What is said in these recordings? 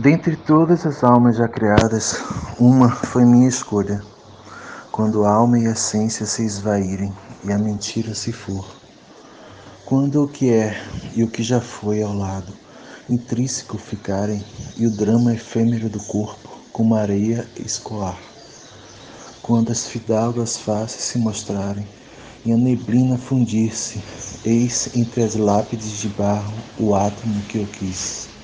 Dentre todas as almas já criadas, uma foi minha escolha. Quando a alma e a essência se esvaírem e a mentira se for. Quando o que é e o que já foi ao lado, intrínseco ficarem, e o drama efêmero do corpo, como areia escoar. Quando as fidalgas faces se mostrarem, e a neblina fundir-se, eis entre as lápides de barro o átomo que eu quis.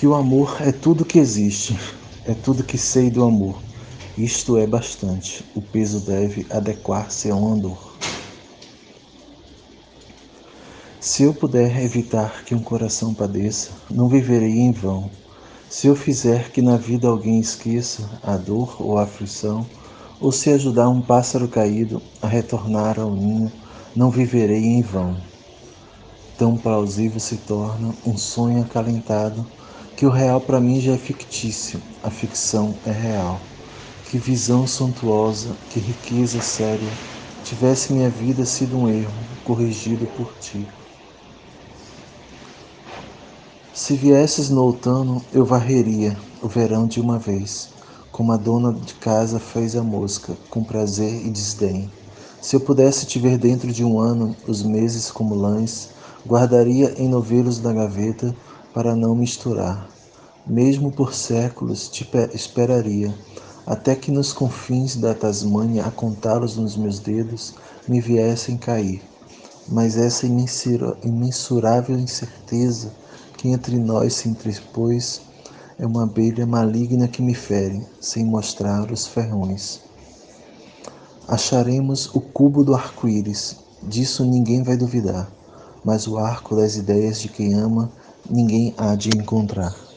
Que o amor é tudo que existe, é tudo que sei do amor. Isto é bastante. O peso deve adequar-se ao andor. Se eu puder evitar que um coração padeça, não viverei em vão. Se eu fizer que na vida alguém esqueça a dor ou a aflição, ou se ajudar um pássaro caído a retornar ao ninho, não viverei em vão. Tão plausível se torna um sonho acalentado que o real para mim já é fictício, a ficção é real. Que visão suntuosa, que riqueza séria, tivesse minha vida sido um erro, corrigido por ti. Se viesses no outono, eu varreria o verão de uma vez, como a dona de casa fez a mosca, com prazer e desdém. Se eu pudesse te ver dentro de um ano, os meses como lãs, guardaria em novelos da gaveta para não misturar. Mesmo por séculos te esperaria, até que nos confins da Tasmânia, a contá-los nos meus dedos, me viessem cair. Mas essa imensurável incerteza que entre nós se interpôs é uma abelha maligna que me fere, sem mostrar os ferrões. Acharemos o cubo do arco-íris, disso ninguém vai duvidar, mas o arco das ideias de quem ama ninguém há de encontrar.